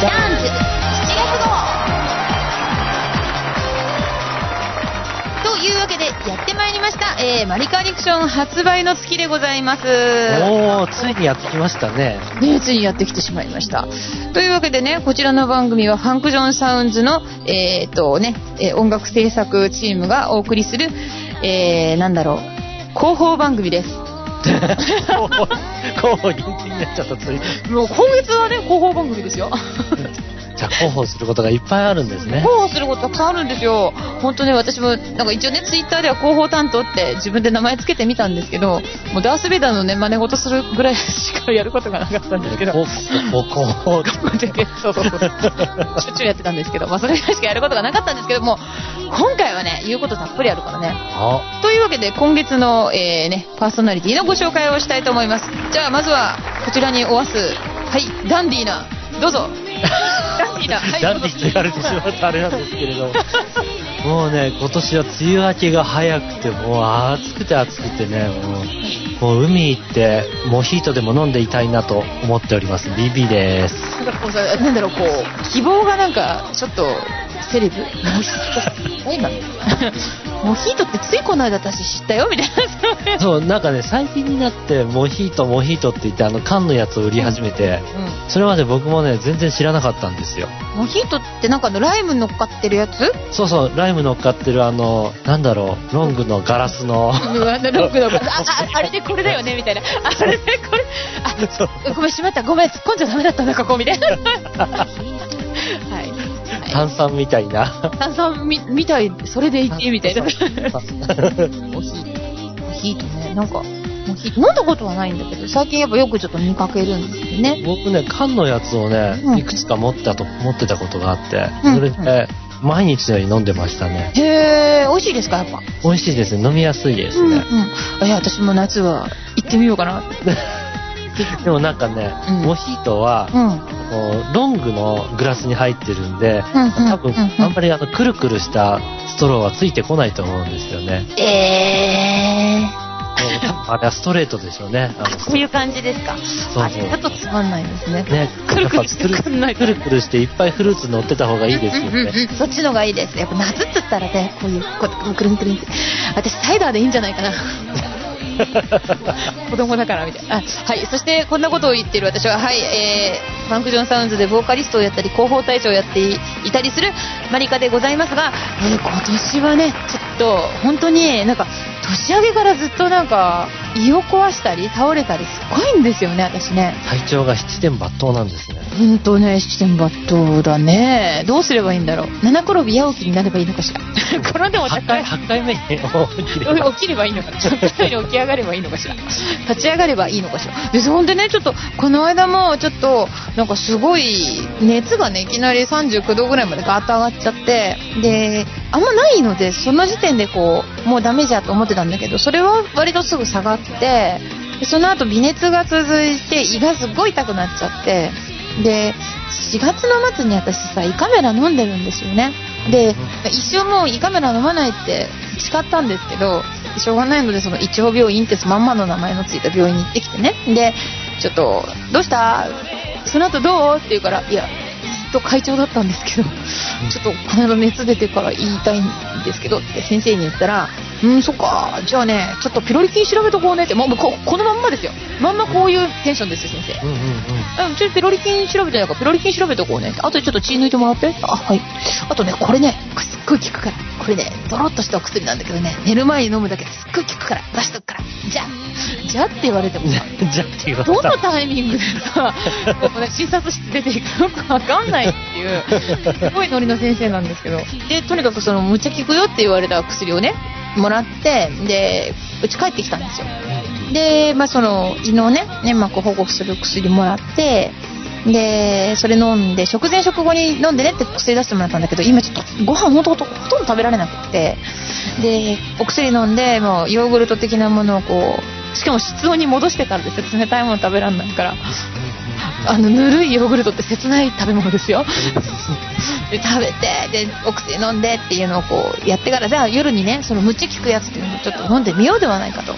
ダンス7月号というわけでやってまいりました、えー、マリカリクション発売の月でございますおー、ついにやってきましたね。ね、ついにやってきてしまいました。というわけでね、こちらの番組はファンクジョンサウンズの、えー、とね、えー音楽制作チームがお送りする、えー、なんだろう、広報番組です。候補人気になっちゃったつい。もう今月はね、広報番組ですよ。じゃあ候補することがいっぱいあるんですね。広報することたくさんあるんですよ。本当ね、私も、なんか一応ね、ツイッターでは広報担当って自分で名前つけてみたんですけど、もうダース・ベイダーのね、真似事するぐらいしかやることがなかったんですけど。候補、候補、そうそうそう。しょっちゅうやってたんですけど、まあそれぐらいしかやることがなかったんですけども、今回はね、言うことたっぷりあるからね。あ、というわけで、今月の、えーね、パーソナリティのご紹介をしたいと思います。じゃあ、まずは、こちらにおわす、はい、ダンディーな、どうぞ。ダンディ言われてしまうとあれなんですけれど。もうね、今年は梅雨明けが早くて、もう暑くて暑くてね、もう、もう海行って、モヒートでも飲んでいたいなと思っております。ビビです。なんだろう、こう、希望がなんか、ちょっと、セレブ。モヒート。今モヒートってついこの間私知ったよ、みたいな。そう、なんかね、最近になって、モヒート、モヒートって言って、あの、缶のやつを売り始めて、うん。それまで僕もね、全然知らなかったんですよ。モヒートってなんかあのライム乗っかってるやつ？そうそう、ライム乗っかってるあの、なんだろう、ロングのガラスの、うわなロックのあああれでこれだよねみたいなあれでこれあ ごめんしまったごめん突っ込んじゃダメだったんだここみたいな 炭酸みたいな。炭酸みみたいそれでいてみたいな。モヒートモヒートねなんかモヒート飲んだことはないんだけど最近やっぱよくちょっと見かけるんですよね僕ね、缶のやつをねう、んいくつか持ったと、持ってたことがあって、うんそれで、毎日のように飲んでましたね。へえ美味しいですかやっぱ美味しいですね。飲みやすいですうんうんね。いや私も夏は行ってみようかなでもなんかね、うんモヒートは、うんこうロングのグラスに入ってるんで、うんうん多分あんまりあの、くるくるしたストローはついてこないと思うんですよね。えーあれはストレートでしょうね。あの、こういう感じですか。そうあれだとつまんないですね。ね、くるくるくんないとくるくるしていっぱいフルーツ乗ってた方がいいですようんうんね。うんそっちのがいいです。やっぱ夏っつったらね、こういう、こうくるんくるんって。私サイダーでいいんじゃないかな。子供だからみたいな。はい。そしてこんなことを言ってる私は、はい、えー、ファンクジョンサウンズでボーカリストをやったり、広報大賞をやっていたりするマリカでございますが、えー今年はね、ちょっと本当になんか年明けからずっとなんか胃を壊したり倒れたりすごいんですよね、私ね。体調が七点抜刀なんですね。ほんとね、七点抜刀だね。どうすればいいんだろう。七転び八起きになればいいのかしら。転んでも8高い。回、八回目に起きれば起きればいいのかな。ちょっと前に起き上がればいいのかしら。立ち上がればいいのかしら。で、そんでね、ちょっと、この間も、ちょっと、なんかすごい、熱がね、いきなり39度ぐらいまでガーッと上がっちゃって、で、あんまないので、その時点でこう、もうダメじゃと思ってたんだけど、それは割とすぐ下がって、その後微熱が続いて、胃がすっごい痛くなっちゃって、で、4月の末に私さ、胃カメラ飲んでるんですよね。で、一生もう胃カメラ飲まないって誓ったんですけど、しょうがないので、その一応病院ってまんまの名前のついた病院に行ってきてね。で、ちょっと、どうした？その後どう？って言うから、いや、と会長だったんですけど、ちょっとこの間熱出てから言いたいんですけどって先生に言ったら、うん、そっか、じゃあね、ちょっとピロリ菌調べとこうねって、もうここのまんまですよ。まんまこういうテンションですよ、先生。うんうんうん。うん、ちょっとピロリ菌調べてないから、ピロリ菌調べとこうね。あとちょっと血抜いてもらって。あ、はい。あとね、これね、すっごい効くから。これね、ドロッとしたお薬なんだけどね、寝る前に飲むだけですっごい効くから、出しとくから。じゃあ、じゃあって言われてもさ、じゃあって言われどのた。タイミングでさ、こうね、診察室出ていくのかわかんないっていう、すごいノリの先生なんですけど。で、とにかくその、むっちゃ効くよって言われた薬をね、もらって、で、うち帰ってきたんですよ。で、まあ、その胃のね粘膜を保護する薬もらってでそれ飲んで食前食後に飲んでねって薬出してもらったんだけど今ちょっとご飯ほんとほとほとんど食べられなくてでお薬飲んでもうヨーグルト的なものをこうしかも室温に戻してからですよ。冷たいもの食べられないからあのぬるいヨーグルトって切ない食べ物ですよ。で食べてでお薬飲んでっていうのをこうやってからじゃあ夜にねそのむっちゃ効くやつっていうのをちょっと飲んでみようではないかと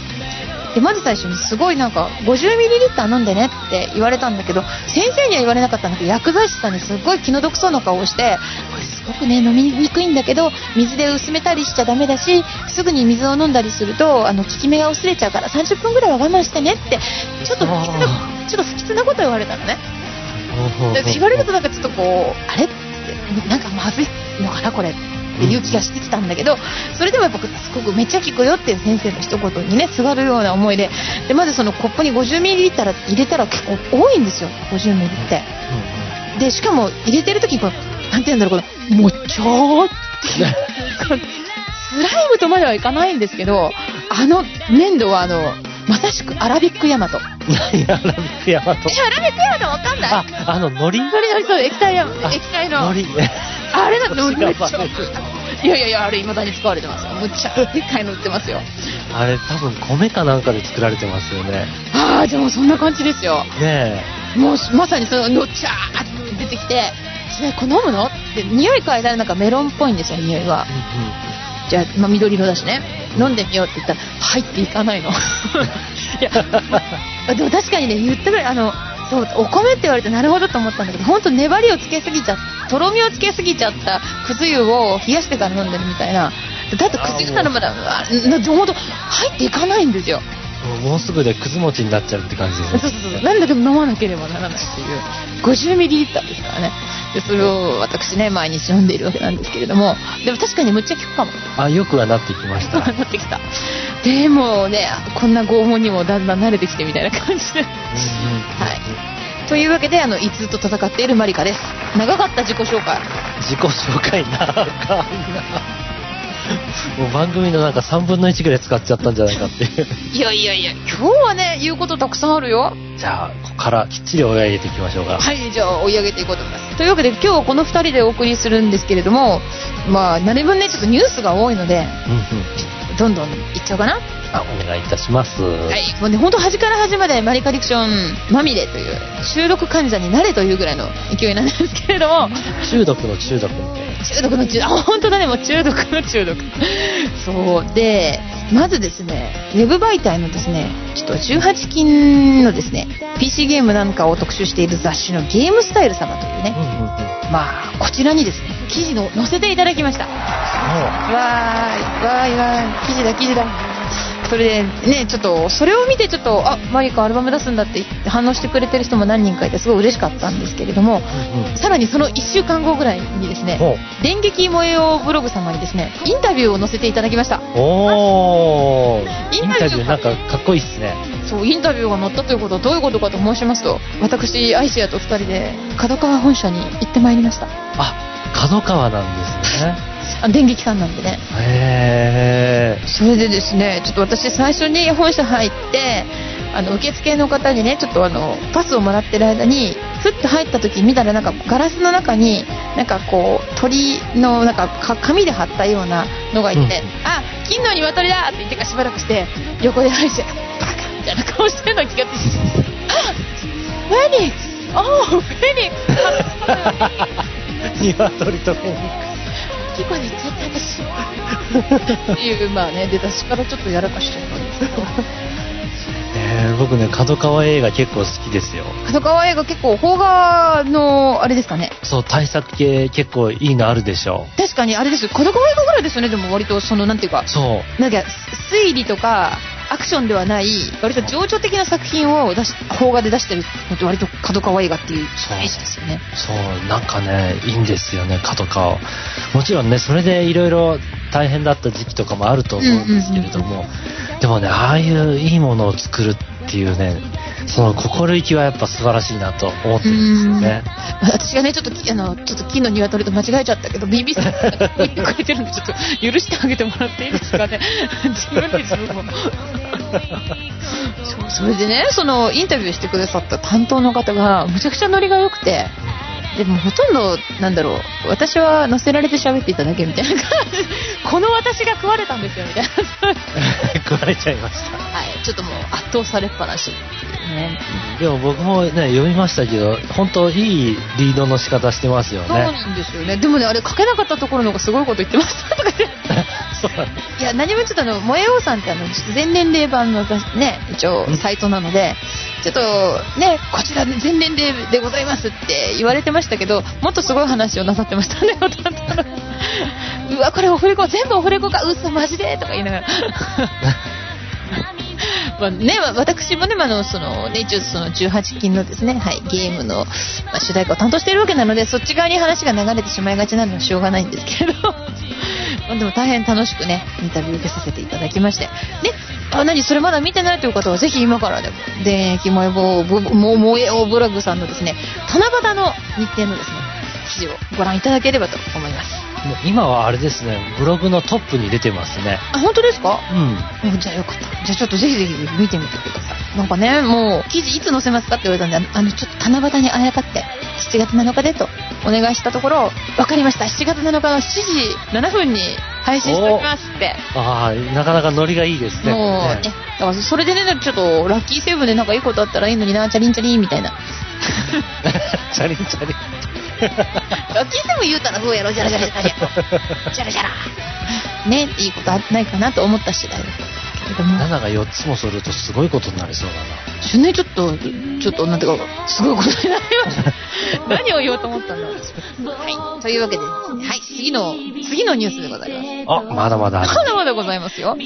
で、まず最初にすごいなんか、50ml 飲んでねって言われたんだけど、先生には言われなかったんだけど、薬剤師さんにすごい気の毒そうな顔をして、これすごくね、飲みにくいんだけど、水で薄めたりしちゃダメだし、すぐに水を飲んだりすると、あの、効き目が薄れちゃうから30分ぐらいは我慢してねって、ちょっと不吉な、ちょっと不吉なこと言われたのね。で言われるとなんかちょっとこう、あれって、なんかまずいのかな、これっていう気がしてきたんだけど、それでもやっぱすごくめっちゃ効くよっていう先生の一言にね、すがるような思いで、で、まずそのコップに 50ml 入れたら結構多いんですよ、50ml って。で、しかも入れてる時こう、なんて言うんだろう、この、もちょーってスライムとまではいかないんですけど、あの粘土はあの、まさしくアラビックヤマト。え、何アラビックヤマト？アラビックヤマトわかんないあ、あの、ノリ？ノリノリそう、液体や、あ液体の。ノリ。あれだってめっちゃ。いやいやいや、あれ未だに使われてますよ。むっちゃでっかいの売ってますよ。あれ多分米かなんかで作られてますよね。ああ、でもそんな感じですよ。ねもうまさにその、のっちゃーって出てきて、それこれ飲むのって、匂い嗅いだらなんかメロンっぽいんですよ、匂いがえ。。じゃあ、まあ、緑色だしね。飲んでみようって言ったら、入っていかないの。いや、までも確かにね、言ったぐらい、あの、そう、お米って言われてなるほどと思ったんだけど、本当粘りをつけすぎちゃとろみをつけすぎちゃったくず湯を冷やしてから飲んでるみたいな。だってくず湯ならまだ、あな本当入っていかないんですよ。もうすぐでくず餅になっちゃうって感じですね。そうそうそう。なんだけど飲まなければならないっていう。50ミリリッターですからね。で、それを私ね、毎日飲んでいるわけなんですけれども。でも確かにむっちゃ効くかも。あ、よくはなってきました。なってきた。でもね、こんな拷問にもだんだん慣れてきてみたいな感じで。はい。というわけで、あの、いつと戦っているマリカです。長かった自己紹介。自己紹介長いな。もう番組のなんか3分の1ぐらい使っちゃったんじゃないかっていう。いやいやいや、今日はね、言うことたくさんあるよ。じゃあ、ここからきっちり追い上げていきましょうか。はい、じゃあ追い上げていこうと思います。というわけで、今日この2人でお送りするんですけれども、まあ、なる分ね、ちょっとニュースが多いので、うんうん。どんどんいっちゃおうかな。あ、お願いいたします。はい、もうね、ほんと端から端までマリカディクションまみれという、収録患者になれというぐらいの勢いなんですけれども、中毒の中毒みたいな。中毒の中毒、あ、本当だね、もう中毒の中毒。そう。で、まずですね、ウェブ媒体のですね、ちょっと18禁のですね、PC ゲームなんかを特集している雑誌のゲームスタイル様というねうん、うんうん。まあ、こちらにですね、記事を載せていただきました。わーい、わーい、わーい、記事だ、記事だ。それでね、ちょっと、それを見てちょっと、あ、マリカアルバム出すんだって言って反応してくれてる人も何人かいてすごい嬉しかったんですけれども、うんうん。さらにその1週間後ぐらいにですね、ほ電撃萌えよブログ様にですね、インタビューを載せていただきました。うおー。インインタビュータビューなんかかっこいいっすね。そう、インタビューが載ったということはどういうことかと申しますと、私、アイシアと2人で、角川本社に行ってまいりました。あ、角川なんですね。あ電撃館なんでね。へー。それでですね、ちょっと私最初に本社入って、あの、受付の方にね、ちょっとあの、パスをもらってる間に、ふっと入った時見たらなんかガラスの中に、なんかこう、鳥のなんかか紙で貼ったようなのがいて、うんあ、金の鶏だって言ってからしばらくして、横で愛して、バカみたいな顔してるのに気がついて、あフェニックスおーフェニックス鶏とフェニッ結構にちゃった私。っていう、まあね、出だしからちょっとやらかしちゃったんですけど。えー、僕ね、角川映画結構好きですよ。角川映画結構、邦画の、あれですかね？そう、対策系結構いいのあるでしょ。確かにあれですよ。角川映画ぐらいですよね、でも割とその、なんていうか、そう。なんか、推理とか、アクションではない、割と情緒的な作品を出し、邦画で出してるのって割と角川映画っていうイメージですよね。そう、なんかね、いいんですよね、角川。もちろんね、それでいろいろ大変だった時期とかもあると思うんですけれども、でもね、ああいういいものを作るっていうね、その心意気はやっぱ素晴らしいなと思ってるんですよね。私がね、ちょっとき、あの、ちょっと金の鶏と間違えちゃったけど、BBC さんが 言ってくれてるんで、ちょっと許してあげてもらっていいですかね。自分で自分も。そう、それでね、その、インタビューしてくださった担当の方が、むちゃくちゃノリが良くて、でもほとんど、なんだろう、私は乗せられて喋っていただけみたいな感じ。この私が食われたんですよ、みたいな。食われちゃいました。はい、ちょっともう圧倒されっぱなしね。でも僕もね、読みましたけど、本当いいリードの仕方してますよそうね。なんですよね。でもね、あれ書けなかったところの方がすごいこと言ってましたとか言って。いや、何もちょっとあの、萌え王さんってあの、全年齢版のね、一応うんサイトなので、ちょっとね、こちら全年齢でございますって言われてましたけど、もっとすごい話をなさってましたね、うわ、これオフレコ、全部オフレコか、嘘、マジでとか言いながら。まあね、私もね、まあの、その、ね、一応その18金のですね、はい、ゲームの、まあ、主題歌を担当しているわけなので、そっち側に話が流れてしまいがちなのはしょうがないんですけれど、までも大変楽しくね、インタビュー受けさせていただきまして。で、あ、何それまだ見てないという方は、ぜひ今からでも、現役萌えぼぼも萌えおブログさんのですね、七夕の日程のですね、記事をご覧いただければと思います。もう今はあれですね、ブログのトップに出てますね。あ、本当ですか？うん。うんじゃあよかった。じゃあちょっとぜひぜひ見てみてください。なんかね、もう、記事いつ載せますかって言われたんで、あのちょっと七夕にあやかって、7月7日でとお願いしたところ、わかりました。7月7日の7時7分に配信しておきますって。ああ、なかなかノリがいいですね。もう、ね、だからそれでね、ちょっと、ラッキーセブンでなんかいいことあったらいいのにな、チャリンチャリンみたいな。チャリンチャリン。キーセブン言うたらそうやろ、じゃらじゃらじゃらじゃら。じゃらじゃら。ね、いいことあないかなと思った次第ですけれども。7が4つもするとすごいことになりそうだちょね、ちょっと、ちょっと、なんていうか、すごいことになりました。何を言おうと思ったんだろう。はい。というわけでですね、はい、次の、次のニュースでございます。な。あ、まだまだ。まだまだございますよ。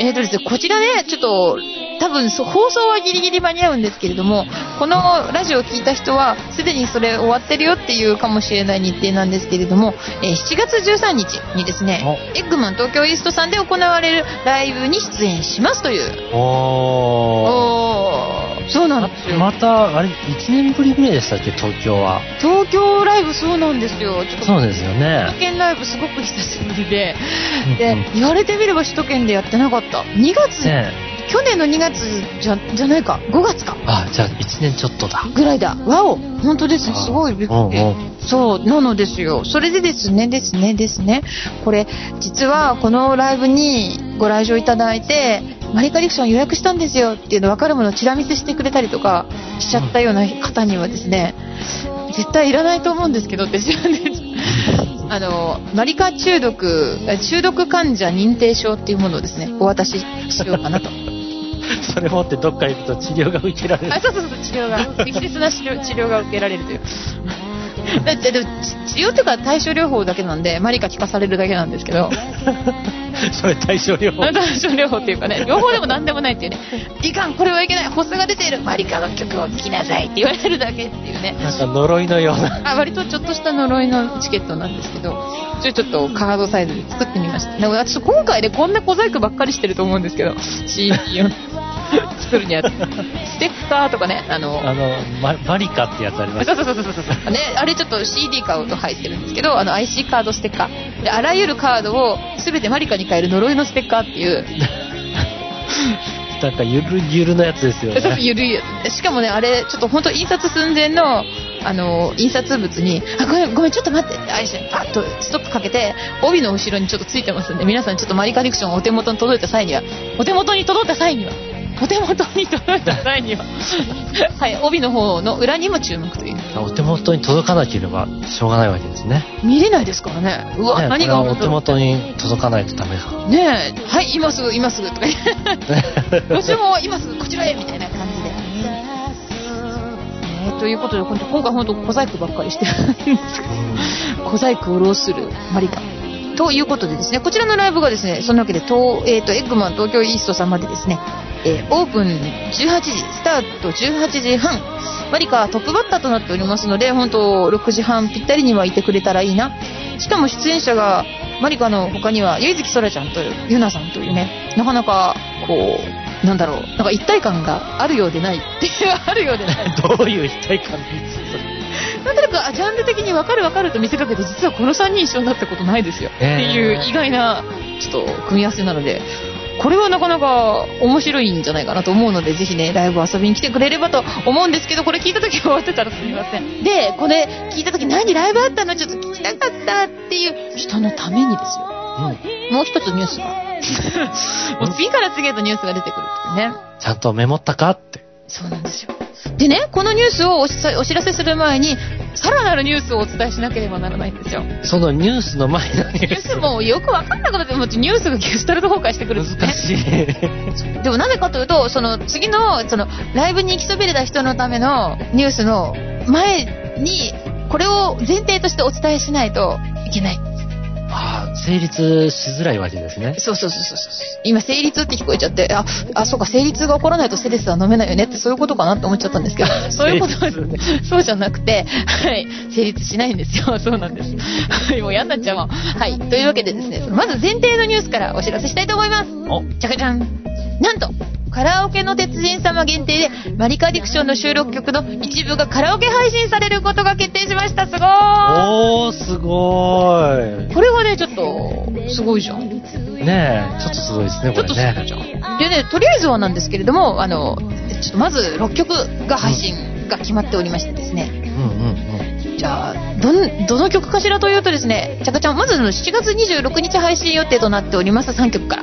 えーとですね、こちらね、ちょっと、多分放送はギリギリ間に合うんですけれども、このラジオを聞いた人は、すでにそれ終わってるよっていうかもしれない日程なんですけれども、えー7月13日にですね、エッグマン東京イーストさんで行われるライブに出演しますという。おー。おー、そうなんですよ。また、あれ、1年ぶりぐらいでしたっけ、東京は？東京ライブそうなんですよ。ちょっとそうですよね首都。圏ライブすごく久しぶりで、うんで、言われてみれば首都圏でやってなかった。2月、ね去年の2月じゃ、じゃないか、5月か。あ、じゃあ1年ちょっとだ。ぐらいだ。わお本当です。あすごいびっくりうんうん。そう、なのですよ。それでですね、ですね、ですね。これ、実はこのライブにご来場いただいて、マリカディクション予約したんですよっていうの分かるものをチラ見せしてくれたりとかしちゃったような方にはですね、絶対いらないと思うんですけどって知らんであの、マリカ中毒、中毒患者認定証っていうものをですね、お渡ししようかなと。それ持ってどっか行くと治療が受けられるあ、。そうそうそう、治療が、適切な治療治療が受けられるという。だって、でも治治療っていうか対症療法だけなんで、マリカ聞かされるだけなんですけど、それ対症療法。対症療法っていうかね、両方でも何でもないっていうね、いかん、これはいけない、発作が出ている、マリカの曲を聴きなさいって言われるだけっていうね。なんか呪いのような。あ割とちょっとした呪いのチケットなんですけど、ちょちょっとカードサイズで作ってみました。でも私今回でこんな小細工ばっかりしてると思うんですけど、CD を作るにあたってステッカーとかね、あの、あの、ママリカってやつありますそうそうそうそうそう。ね、あれちょっと CD 買うと入ってるんですけど、あの IC カードステッカー。で、あらゆるカードを全てマリカに変える呪いのステッカーっていう、なんかゆるゆるのやつですよちょっとね。ゆるいやつ。しかもね、あれ、ちょっと本当印刷寸前の、あの、印刷物に、あ、ごめん、ごめん、ちょっと待ってって、あれして、パッとストップかけて、帯の後ろにちょっとついてますんで、皆さんちょっとマリカディクションお手元に届いた際には、お手元に届いた際には、お手元に届いた際には、はい、帯の方の裏にも注目という。お手元に届かなければしょうがないわけですね。見れないですからね。うわ、ね何がお手元に届かないとダメか。ねえ、はい、今すぐ、今すぐとか言って、ご注文は今すぐこちらへみたいな感じで。ねえということで、今回本当小細工ばっかりしてるんですけど、小細工を浪するマリカ。ということでですね、こちらのライブがですね、そんなわけで、東えー、とエッグマン東京イーストさんまでですね、えーオープン18時、スタート18時半、マリカはトップバッターとなっておりますので、本当6時半ぴったりにはいてくれたらいいな。しかも出演者が、マリカの他には、ゆいずきそらちゃんとゆなさんというね、なかなか、こう、なんだろう、なんか一体感があるようでないっていう、あるようでない。どういう一体感ですなんとなく、あジャンル的に分かる分かると見せかけて、実はこの3人一緒になったことないですよ。えーっていう意外な、ちょっと、組み合わせなので、これはなかなか面白いんじゃないかなと思うので、ぜひね、ライブ遊びに来てくれればと思うんですけど、これ聞いた時終わってたらすみません。で、これ聞いた時何ライブあったのちょっと聞きたかったっていう人のためにですよ。うんもう一つニュースが。もう次から次へとニュースが出てくるっていうね。ちゃんとメモったかって。そうなんですよ。でね、このニュースをお知らせする前に、さらなるニュースをお伝えしなければならないんですよ。そのニュースの前のニュニューーススもよくわかんなくなって、もうニュースがゲスタルト崩壊してくるんですね難。しい。でもなぜかというと、その次の、そのライブに行きそびれた人のためのニュースの前に、これを前提としてお伝えしないといけない。成立しづらいわけですね。そうそうそうそうそう。今、成立って聞こえちゃって、あ、あ、そうか、成立が起こらないとセレスは飲めないよねってそういうことかなって思っちゃったんですけど、そういうことそうじゃなくて、はい、成立しないんですよ。そうなんです。はい、もう嫌になっちゃうもん。はい、というわけでですね、まず前提のニュースからお知らせしたいと思います。お、じゃかじゃん。なんと、カラオケの鉄人様限定で、マリカディクションの収録曲の一部がカラオケ配信されることが決定しました。すごーいおー、すごーこれはね、ちょっと、すごいじゃん。い。ねえ、ちょっとすごいですね、ちょっとすこれね。ごいじゃん。でね、とりあえずはなんですけれども、あの、ちょっとまず6曲が配信が決まっておりましてですね。うんうんじゃあ、どん、どの曲かしらというとですね、ちゃかちゃん、まずの7月26日配信予定となっております3曲から。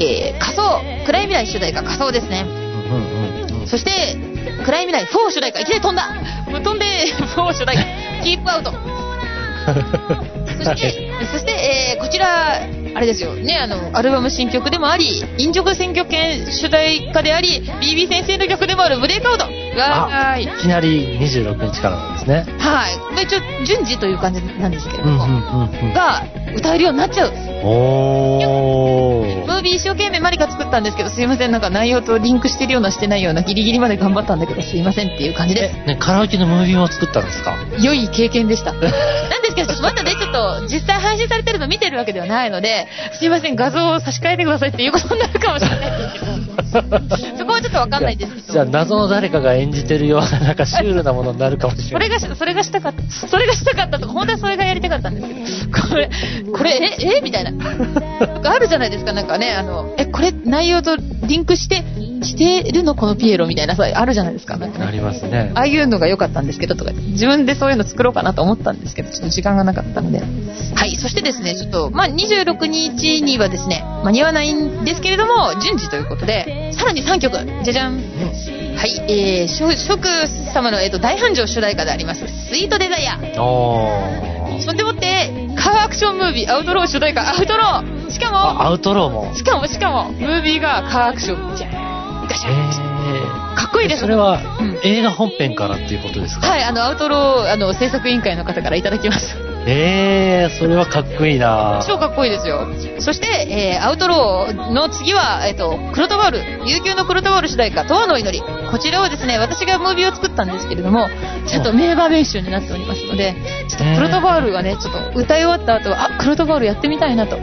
えー、仮想、暗い未来主題歌仮想ですね。うんうんうん。そして、暗い未来4主題歌、いきなり飛んだ飛んで、4主題歌、キープアウト。そして、そして、えーこちら、あれですよ、ね、あの、アルバム新曲でもあり、飲食選挙権主題歌であり、BB 先生の曲でもあるブレイクアウト。わーい。いきなり26日からなんですね。はい。まあ一応、順次という感じなんですけれども、うんうんうんうん。が、歌えるようになっちゃう。おー。一生懸命マリカ作ったんですけど、すいません、なんか内容とリンクしてるようなしてないようなギリギリまで頑張ったんだけど、すいませんっていう感じです。ね、カラオケのムービーも作ったんですか？良い経験でした。なんですけど、ちょっとまだね、ちょっと実際配信されてるの見てるわけではないので、すいません、画像を差し替えてくださいっていうことになるかもしれないですけど、わかんないですけど。じゃあ、謎の誰かが演じてるような、なんかシュールなものになるかもしれない。それがし、それがしたかった、それがしたかったとか、本当はそれがやりたかったんですけど、これ、これ、え、えみたいな。あるじゃないですか、なんかね、あの、え、これ内容とリンクして、してるのこのピエロみたいなさ、あるじゃないですか、なんかねありますね。ああいうのが良かったんですけどとか、自分でそういうの作ろうかなと思ったんですけど、ちょっと時間がなかったので。はい、そしてですね、ちょっと、まあ、26日にはですね、間に合わないんですけれども、順次ということで、さらに3曲、じゃじゃん。はい、えー、諸諸様の、えー、と大繁盛主題歌であります、スイートデザイア。おー。そんでもって、カーアクションムービー、アウトロー主題歌、アウトローしかも、あ、アウトローも。しかも、しかも、ムービーがカーアクション、じゃーん、ガシャン。えかっこいいですそれはうん映画本編からっていうことですか？はい、あの、アウトロー、あの、制作委員会の方からいただきました。えー、それはかっこいいな超かっこいいですよ。そして、えー、アウトローの次は、えっ、と、クロトバール、悠久のクロトバール主題歌、トワの祈り。こちらをですね、私がムービーを作ったんですけれども、ちゃんと名場面集になっておりますので、ちょっとクロトバールがね、ちょっと歌い終わった後は、あ、クロトバールやってみたいなと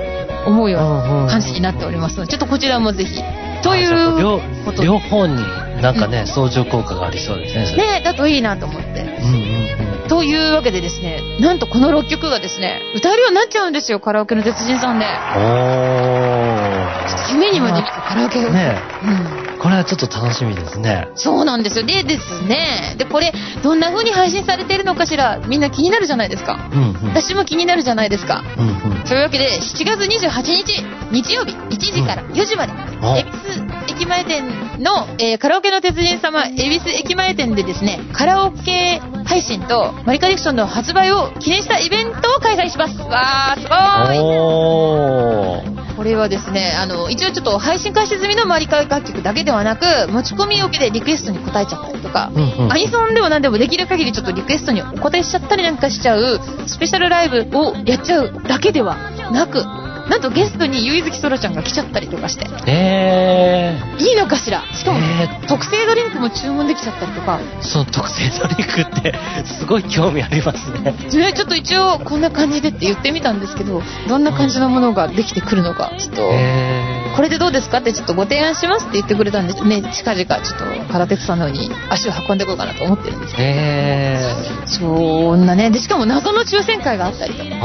思うような感じになっておりますので、ちょっとこちらもぜひ。ということ両方になんかね、相乗効果がありそうですね。ね、だといいなと思って。うんうんうん。というわけでですね、なんとこの6曲がですね、歌えるようになっちゃうんですよ、カラオケの鉄人さんで。おー。夢にもできたカラオケが。ねうん。これはちょっと楽しみですね。そうなんですよ。でですね、で、これ、どんな風に配信されてるのかしら、みんな気になるじゃないですか。うんうん。私も気になるじゃないですか。うんうん。というわけで、7月28日、日曜日、1時から4時まで、お恵比寿駅前店の、えーカラオケの鉄人様、恵比寿駅前店でですね、カラオケ配信とマリカディクションの発売を記念したイベントを開催します。わー、すごーい。これはですね、あの、一応ちょっと配信開始済みのマリカ楽曲だけではなく、持ち込み受けでリクエストに答えちゃったりとか、うんうんアニソンでも何でもできる限りちょっとリクエストにお答えしちゃったりなんかしちゃう、スペシャルライブをやっちゃうだけではなく、なんとゲストにゆいずきそらちゃんが来ちゃったりとかして、えいいのかしら？しかも、え特製ドリンクも注文できちゃったりとか、ー、その特製ドリンクって、すごい興味ありますね。ね、ちょっと一応こんな感じでって言ってみたんですけど、どんな感じのものができてくるのか、ちょっと、えこれでどうですか？ってちょっとご提案しますって言ってくれたんです。ね、近々ちょっと空鉄さんの方に足を運んでこようかなと思ってるんですー、けえど、そんなね、で、しかも謎の抽選会があったりとか、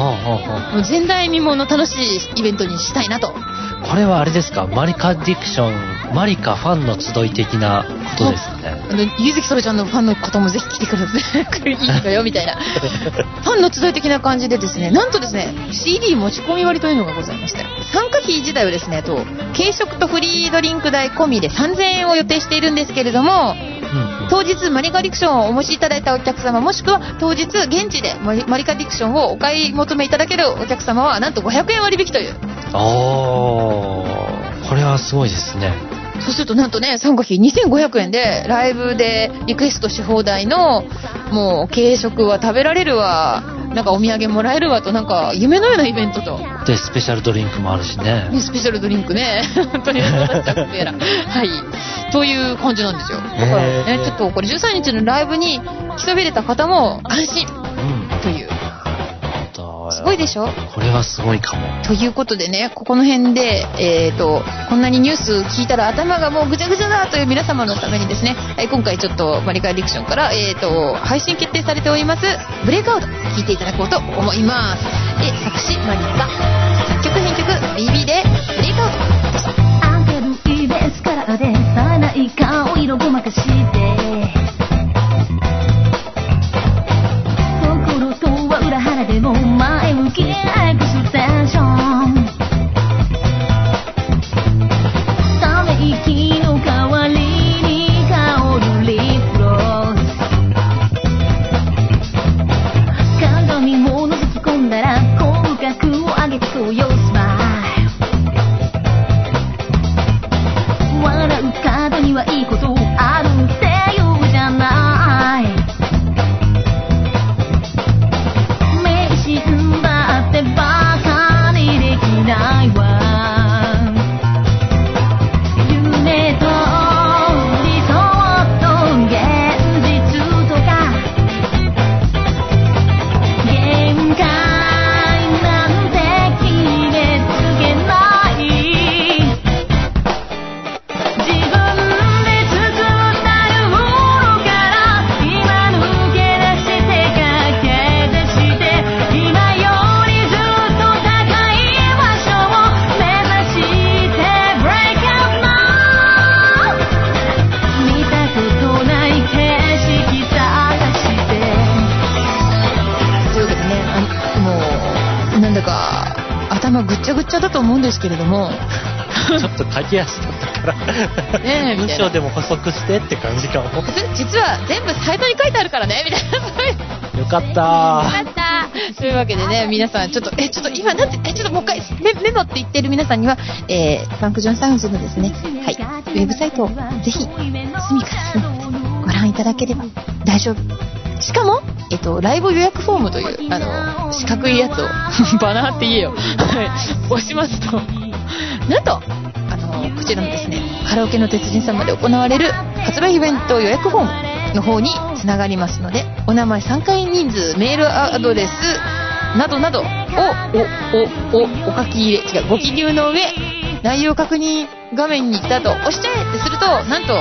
もう前代未聞の楽しいイベントにしたいなと。これはあれですか？マリカディクション、マリカファンの集い的なことですかね。あの、ゆずきそらちゃんのファンの方もぜひ来てください。いいのよ、みたいな。ファンの集い的な感じでですね、なんとですね、CD 持ち込み割というのがございまして、参加費自体はですね、と、軽食とフリードリンク代込みで3000円を予定しているんですけれども、うんうん当日マリカディクションをお持ちいただいたお客様もしくは当日現地でマリカディクションをお買い求めいただけるお客様はなんと500円割引というおー、これはすごいですね。そうするとなんとね参加費2500円でライブでリクエストし放題のもう軽食は食べられるわなんかお土産もらえるわとなんか夢のようなイベントとで、スペシャルドリンクもあるしね。ね、スペシャルドリンクね。本当にね、そうい。う感じなんですよ。だからへね、ーちょっとこれ13日のライブに来そびれた方も安心うん。という。すすごいでしょ？これはすごいかも。ということでね、ここの辺で、えっ、と、こんなにニュース聞いたら頭がもうぐちゃぐちゃだという皆様のためにですね、はい今回ちょっとマリカディクションから、えっ、と、配信決定されております、ブレイクアウト、聞いていただこうと思います。で、作詞マリカ、作曲編曲 BB で、ない顔色ごまかして。心とは裏腹でも前向きなエクステンション。ため息の代わりに香るリップロース鏡を覗き込んだら頭ぐっちゃぐっちゃだと思うんですけれども、ちょっと駆け足だったから。ねえ文章でも補足してって感じかも。よ実は全部サイトに書いてあるからね、みたいな。そういうかったよかったというわけでね、皆さん、ちょっと、え、ちょっと今なんて、え、ちょっともう一回、メメモって言ってる皆さんには、えー、ファンクジョンサウンズのですね、はい、ウェブサイトをぜひ、隅から隅までご覧いただければ大丈夫。しかも、えっと、ライブ予約フォームという、あの、四角いやつを、バナーって言えよ。はい、押しますと、なんと、あの、こちらのですね、カラオケの鉄人様で行われる発売イベント予約フォームの方につながりますので、お名前、参加人数、メールアドレス、などなどを、お、お、お、お書き入れ、違う、ご記入の上、内容確認画面に行った後、押しちゃえってすると、なんと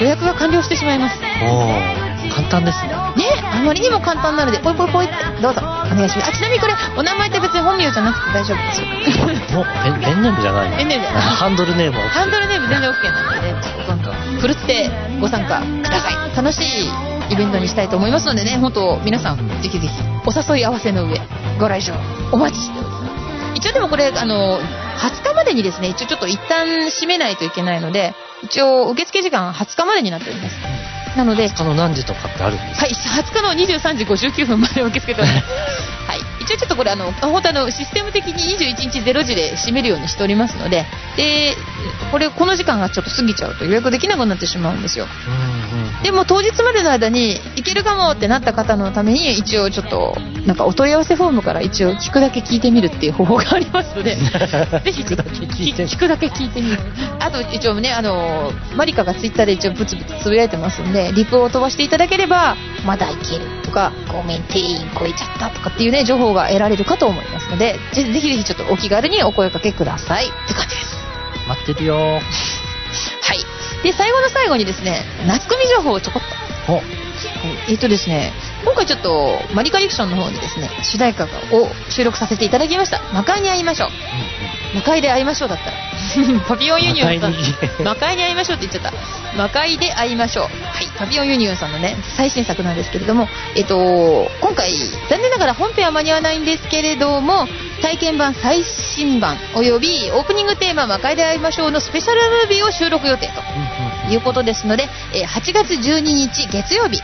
予約が完了してしまいます。おー、簡単ですね。ねあまりにも簡単なので、ポイポイポイって、どうぞ、お願いします。あ、ちなみにこれ、お名前って別に本名じゃなくて大丈夫ですよ。もうペンネームじゃないペンネームじゃないハンドルネームを。ハンドルネーム全然 OK なのでね、ちょっとどんどん、ふるってご参加ください。楽しいイベントにしたいと思いますのでね、本当皆さん、ぜひぜひ、お誘い合わせの上、ご来場、お待ちしております。一応でもこれ、あの、20日までにですね、一応ちょっと一旦閉めないといけないので、一応受付時間20日までになっております。なので、その何時とかってあるんですか？はい、20日の23時59分まで受け付けております。はい。一応ちょっとこれあの、本当あの、システム的に21日0時で閉めるようにしておりますので、で、これ、この時間がちょっと過ぎちゃうと予約できなくなってしまうんですよ。うんうん。でも当日までの間に行けるかもってなった方のために一応ちょっとなんかお問い合わせフォームから一応聞くだけ聞いてみるっていう方法がありますので ぜひ聞くだけ聞いてみる。聞くだけ聞いてみる。あと一応ねあのマリカがツイッターで一応ブツブツつぶやいてますんでリプを飛ばしていただければまだいけるとかごめん定員超えちゃったとかっていうね情報が得られるかと思いますのでぜぜひぜひちょっとお気軽にお声かけください。って感じです。待ってるよ。はい。で最後の最後にですね夏組情報をちょこっと。お、えっとですね、今回ちょっとマリカディクションの方にですね、主題歌を収録させていただきました。魔界に会いましょう。魔界で会いましょうだったら。パピオンユニオンさん魔界に。魔界に会いましょうって言っちゃった。魔界で会いましょう。はい。パピオンユニオンさんのね、最新作なんですけれども、えっと、今回、残念ながら本編は間に合わないんですけれども、体験版最新版、およびオープニングテーマ魔界で会いましょうのスペシャルムービーを収録予定と。いうことですので、えー8月12日月曜日、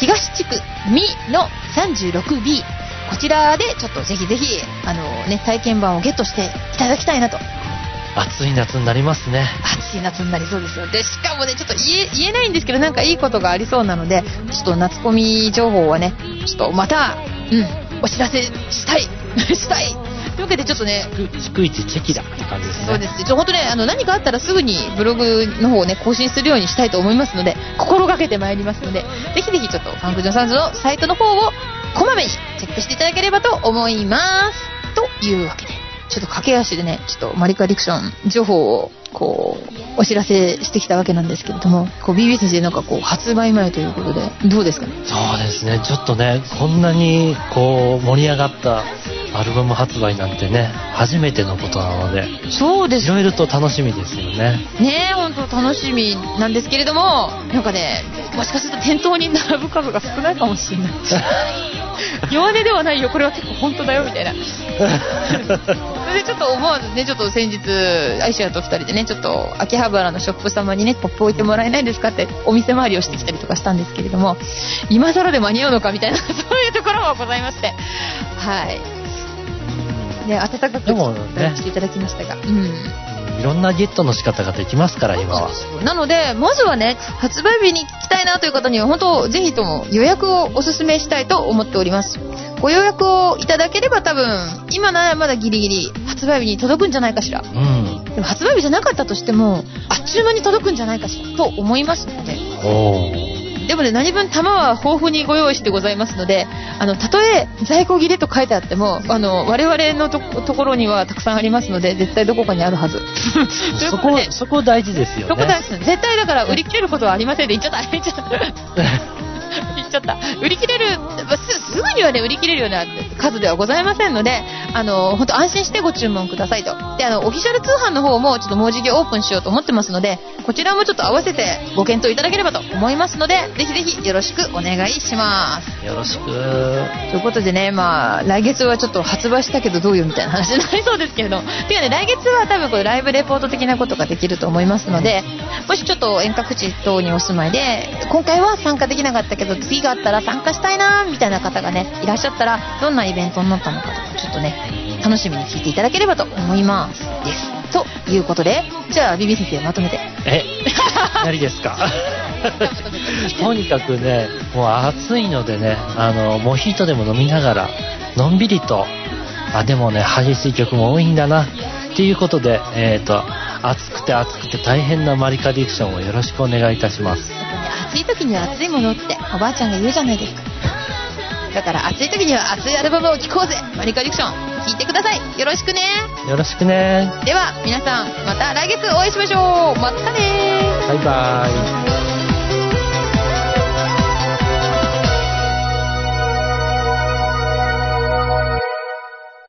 東地区ミの 36B、こちらでちょっとぜひぜひ、あのね、体験版をゲットしていただきたいなと。暑い夏になりますね。暑い夏になりそうですよ。で、しかもね、ちょっと言え、言えないんですけど、なんかいいことがありそうなので、ちょっと夏コミ情報はね、ちょっとまた、うん、お知らせしたい したいというわけでちょっとね、逐一チェキだって感じですね。そうですね。ちょ、本当ね、あの、何かあったらすぐにブログの方をね、更新するようにしたいと思いますので、心がけてまいりますので、ぜひぜひちょっと、ファンクジョンサンズのサイトの方を、こまめにチェックしていただければと思います。というわけで、ちょっと駆け足でね、ちょっとマリカディクション情報を、こう、お知らせしてきたわけなんですけれども、こう、BB 先生なんかこう、発売前ということで、どうですかね？そうですね。ちょっとね、こんなにこう盛り上がったアルバム発売なんてね、初めてのことなので、そうでいろいろと楽しみですよね。ねえ、本当楽しみなんですけれども、なんかね、もしかすると店頭に並ぶ数が少ないかもしれない。弱音ではないよ、これは結構本当だよ、みたいな。それでちょっと思わずね、ちょっと先日、アイシアと二人でね、ちょっと秋葉原のショップ様にね、ポップ置いてもらえないですかってお店回りをしてきたりとかしたんですけれども、今更で間に合うのかみたいな、そういうところもございまして、はい。ね、温かくしていただきましたが、うん。いろんなゲットの仕方ができますから、今は。なので、まずはね、発売日に来たいなという方には、本当、ぜひとも予約をお勧めしたいと思っております。ご予約をいただければ多分、今ならまだギリギリ発売日に届くんじゃないかしら。うん。でも発売日じゃなかったとしても、あっちゅう間に届くんじゃないかしらと思いますので。おー。でもね、何分玉は豊富にご用意してございますので、あの、たとえ在庫切れと書いてあっても、あの、我々のとところにはたくさんありますので、絶対どこかにあるはず。そこそこ大事ですよね。そこ大事です絶対だから売り切れることはありませんで言っちゃった言っちゃった 言っちゃった売り切れるまあすすぐにはね売り切れるような数ではございませんのであの本当安心してご注文くださいと。であのオフィシャル通販の方もちょっともうじきオープンしようと思ってますのでこちらもちょっと合わせてご検討いただければと思いますのでぜひぜひよろしくお願いします。よろしく。ということでね、まあ、来月はちょっと発売したけどどうよみたいな話になりそうですけれど。も、ていうかね、来月は多分これライブレポート的なことができると思いますので、もしちょっと遠隔地等にお住まいで、今回は参加できなかったけど、次があったら参加したいなみたいな方がね、いらっしゃったら、どんなイベントになったのかとか、ちょっとね、楽しみに聞いていただければと思います。です。ということで、じゃあ、ビビ先生まとめて。え、何ですか？とにかくね、もう暑いのでね、あの、モヒートでも飲みながら、のんびりと、あ、でもね、激しい曲も多いんだな、っていうことで、えっ、と、暑くて暑くて大変なマリカディクションをよろしくお願いいたします。暑い時には暑いものっておばあちゃんが言うじゃないですか。だから暑い時には暑いアルバムを聴こうぜマリカディクション聴いてくださいよろしくねよろしくね。では皆さんまた来月お会いしましょうまたねバイバイ。